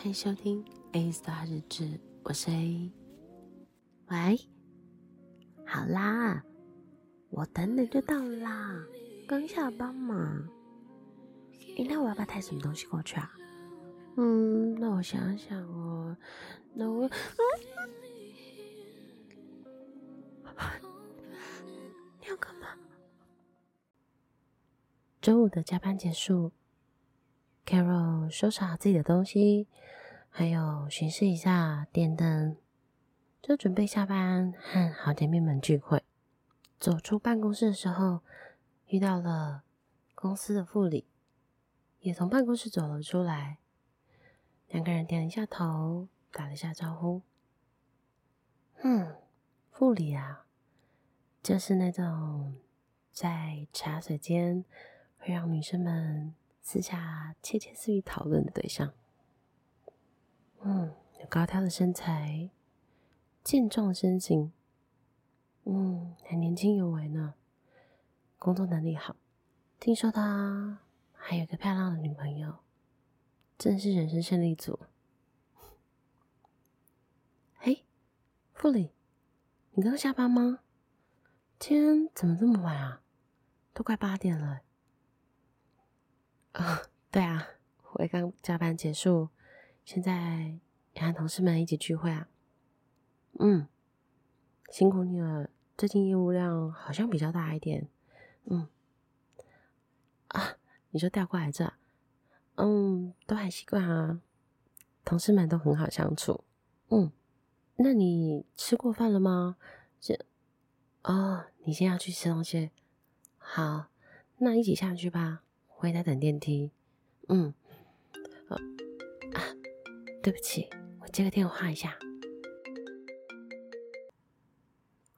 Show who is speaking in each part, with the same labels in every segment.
Speaker 1: 欢迎收听 A Star 日志，我是 A。喂，好啦，我等等就到啦，刚下班嘛。诶，那我要不要带什么东西过去啊？嗯，那我想想哦，那我，你要干嘛？中午的加班结束，Carol 收拾好自己的东西，还有巡视一下电灯，就准备下班和好姐妹们聚会。走出办公室的时候，遇到了公司的副理，也从办公室走了出来。两个人点了一下头，打了一下招呼。嗯，副理啊，就是那种在茶水间会让女生们私下窃窃私语讨论的对象。嗯，有高挑的身材，健壮的身形，嗯，还年轻有为呢。工作能力好，听说他还有个漂亮的女朋友。真是人生胜利组。嘿，副理，你刚下班吗？今天怎么这么晚啊？都快八点了。啊、对啊，我刚加班结束，现在也和同事们一起聚会啊。嗯，辛苦你了，最近业务量好像比较大一点。嗯，啊，你说调过来这？嗯，都还习惯啊，同事们都很好相处。嗯，那你吃过饭了吗？这，哦，你先要去吃东西。好，那一起下去吧，我也在等电梯。嗯，对不起，我接个电话一下。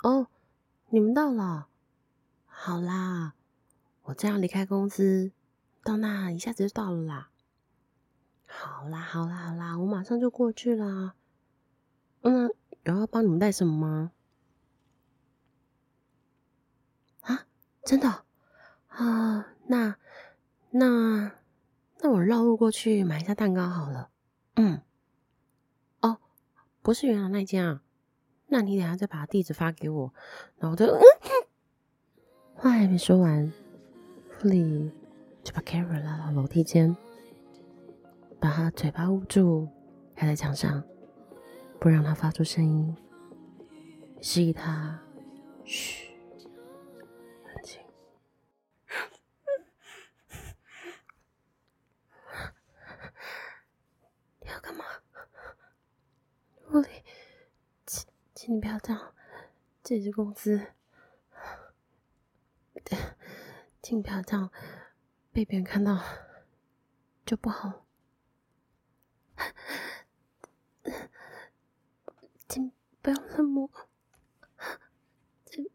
Speaker 1: 哦，你们到了，好啦，我这样离开公司，到那一下子就到了啦。好啦，好啦，好啦，我马上就过去啦。嗯，有要帮你们带什么吗？啊，真的？啊，那那那我绕路过去买一下蛋糕好了。嗯，不是原来那间啊，那你等下再把地址发给我，然后我就嗯，话还没说完，弗里就把 Carol 拉到楼梯间。把他嘴巴捂住，压在墙上，不让他发出声音，示意他嘘，请你不要这样，这是公司，对请你不要这样，被别人看到就不好。请不要冷漠，请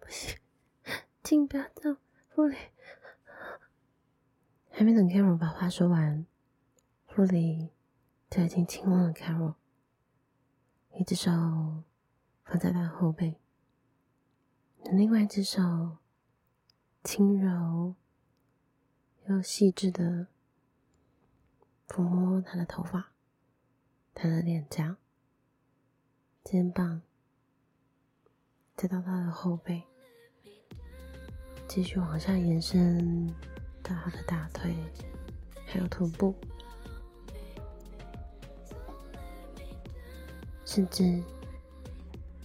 Speaker 1: 不行，请不要这样，副理。还没等 Carol 把话说完，副理就已经亲吻了 Carol，一只手放在他的后背，另外一只手轻柔又细致的。抚摸他的头发，他的脸颊、肩膀，再到他的后背，继续往下延伸到他的大腿，还有臀部，甚至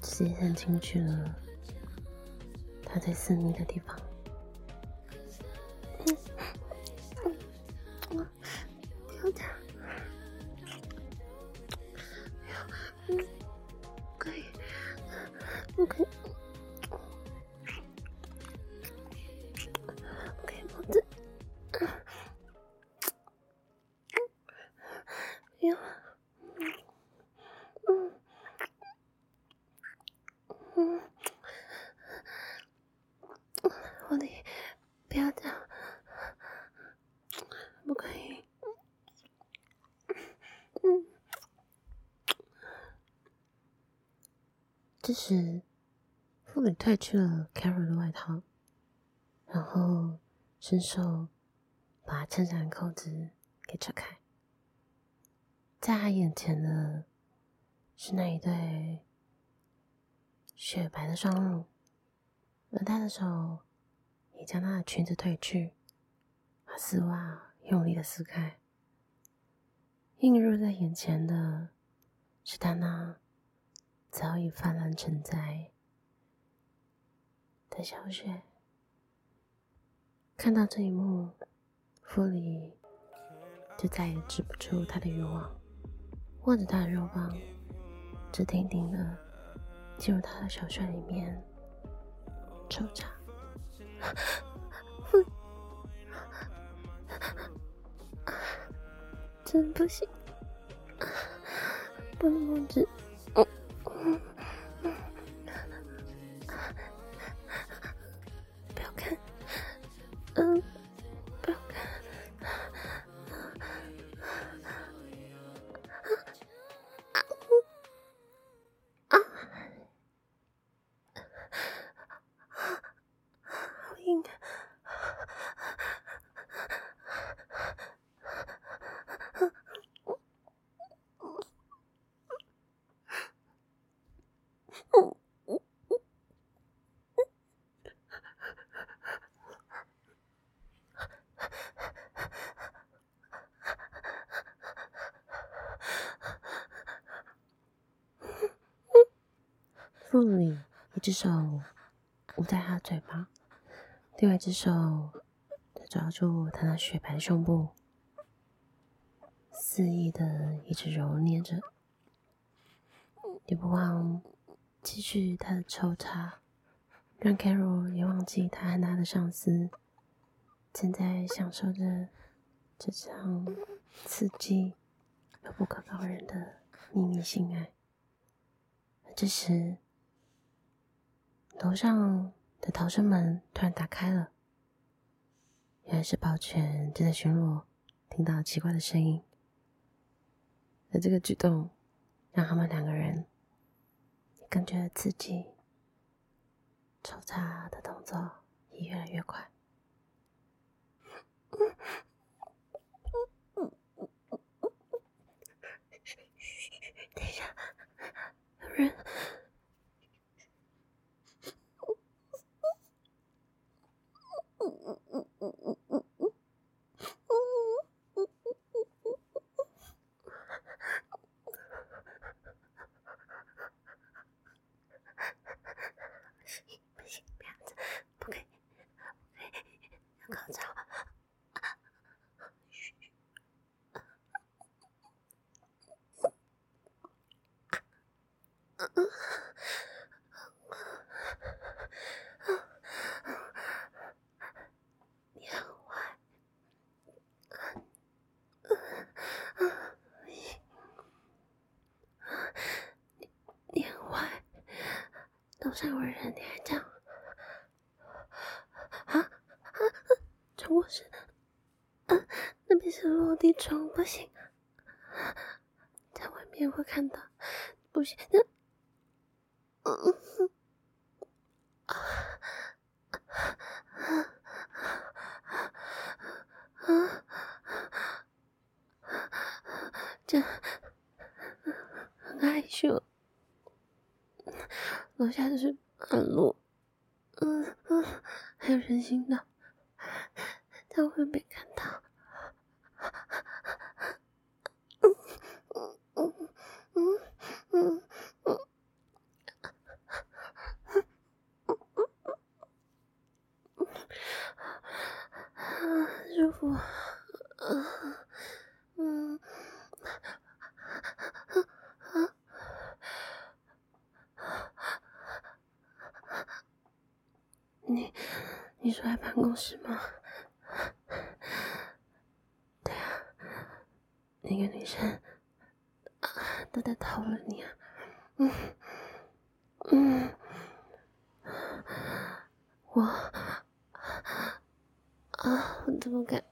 Speaker 1: 直接探进去了他在私密的地方。这时，妇女褪去了 Carol 的外套，然后伸手把衬衫扣子给扯开。在他眼前的是那一对雪白的双乳，而他的手也将她的裙子褪去，把丝袜用力的撕开。映入在眼前的是他那早已泛滥成灾的小雪。看到这一幕，弗里就再也止不住他的欲望，握着他的肉棒，直挺挺的进入他的小穴里面抽插。芙莉。真不行，不能控制。不要看，嗯，不要看，啊啊。啊！好硬。芙莉一只手捂在他的嘴巴，另外一只手抓住他那雪白的胸部，肆意的一直揉捏着，也不忘继续他的抽插，让 Carol 也忘记他和他的上司正在享受着这场刺激而不可告人的秘密性爱。这时，楼上的逃生门突然打开了，原来是保全正在巡逻，听到奇怪的声音。而这个举动让他们两个人更觉得刺激，抽插的动作也越来越快。等一下，有人。楼上有人，你还这样？啊？啊！转卧室，啊，那边是落地窗，不行，在外面会看到，不行，那，嗯嗯，啊啊啊啊！这很害羞。楼下就是马路，嗯嗯，还有人行道，他会被看到。嗯嗯嗯嗯嗯嗯，舒服，嗯嗯。你，你说在办公室吗？对啊，那个女生啊都在讨论你啊，嗯嗯，我啊，我怎么敢？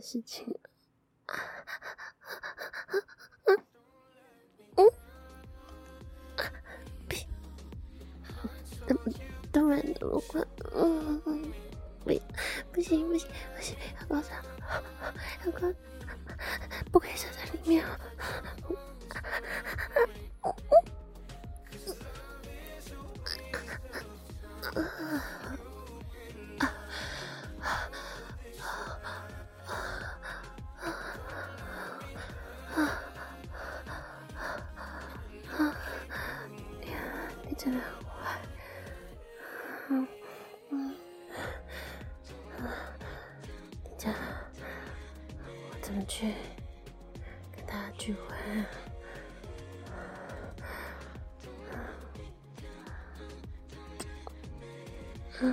Speaker 1: 事情，当然，怎么关？嗯嗯，不行不行不行，要爆炸！要关，不可以站在里面！啊，等，我怎么去跟他聚会啊？